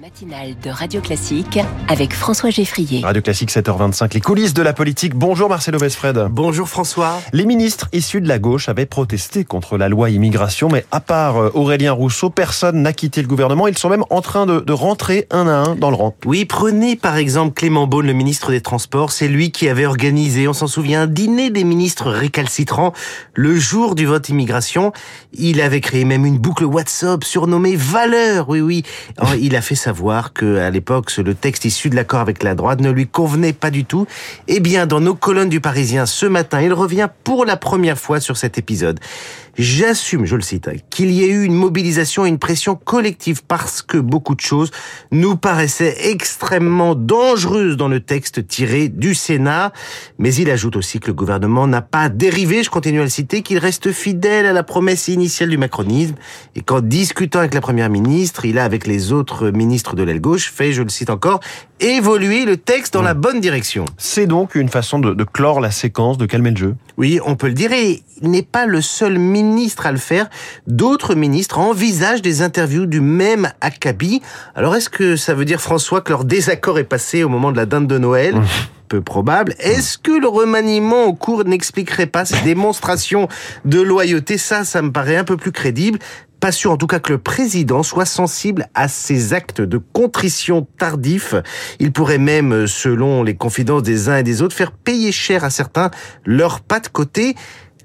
matinale de Radio Classique avec François Geffrier. Radio Classique 7h25, les coulisses de la politique. Bonjour Marcelo Vesfred. Bonjour François. Les ministres issus de la gauche avaient protesté contre la loi immigration, mais à part euh, Aurélien Rousseau, personne n'a quitté le gouvernement. Ils sont même en train de, de, rentrer un à un dans le rang. Oui, prenez par exemple Clément Beaune, le ministre des Transports. C'est lui qui avait organisé, on s'en souvient, un dîner des ministres récalcitrants le jour du vote immigration. Il avait créé même une boucle WhatsApp surnommée Valeur. Oui, oui. Il a fait savoir que à l'époque, le texte issu de l'accord avec la droite ne lui convenait pas du tout. Eh bien, dans nos colonnes du Parisien ce matin, il revient pour la première fois sur cet épisode. J'assume, je le cite, qu'il y ait eu une mobilisation et une pression collective parce que beaucoup de choses nous paraissaient extrêmement dangereuses dans le texte tiré du Sénat. Mais il ajoute aussi que le gouvernement n'a pas dérivé, je continue à le citer, qu'il reste fidèle à la promesse initiale du macronisme et qu'en discutant avec la première ministre, il a avec les autres ministres de l'aile gauche fait, je le cite encore, évoluer le texte dans la bonne direction. C'est donc une façon de, de clore la séquence, de calmer le jeu. Oui, on peut le dire et il n'est pas le seul ministre à le faire. D'autres ministres envisagent des interviews du même acabit. Alors est-ce que ça veut dire, François, que leur désaccord est passé au moment de la dinde de Noël? Peu probable. Est-ce que le remaniement au cours n'expliquerait pas ces démonstrations de loyauté? Ça, ça me paraît un peu plus crédible pas sûr en tout cas que le président soit sensible à ces actes de contrition tardifs. Il pourrait même, selon les confidences des uns et des autres, faire payer cher à certains leur pas de côté.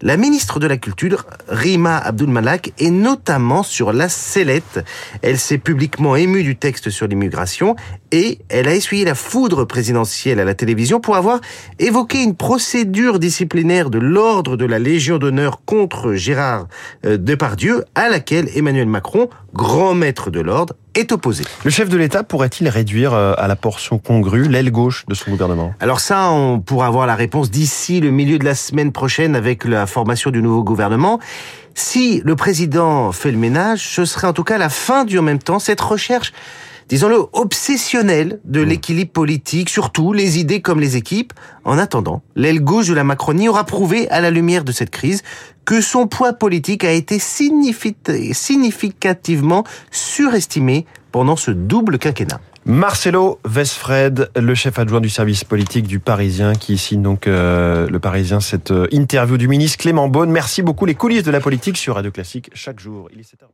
La ministre de la Culture, Rima Abdul Malak, est notamment sur la sellette. Elle s'est publiquement émue du texte sur l'immigration et elle a essuyé la foudre présidentielle à la télévision pour avoir évoqué une procédure disciplinaire de l'ordre de la Légion d'honneur contre Gérard euh, Depardieu à laquelle Emmanuel Macron, grand maître de l'ordre, est opposé. Le chef de l'État pourrait-il réduire euh, à la portion congrue l'aile gauche de son gouvernement? Alors ça, on pourra avoir la réponse d'ici le milieu de la semaine prochaine avec la formation du nouveau gouvernement. Si le président fait le ménage, ce serait en tout cas la fin du en même temps cette recherche disons-le, obsessionnelle de mmh. l'équilibre politique, surtout les idées comme les équipes. En attendant, l'aile gauche de la Macronie aura prouvé, à la lumière de cette crise, que son poids politique a été significativement surestimé pendant ce double quinquennat. Marcelo Vesfred, le chef adjoint du service politique du Parisien, qui signe donc euh, le Parisien cette euh, interview du ministre Clément Beaune. Merci beaucoup. Les coulisses de la politique sur Radio Classique chaque jour. Il est 7h20.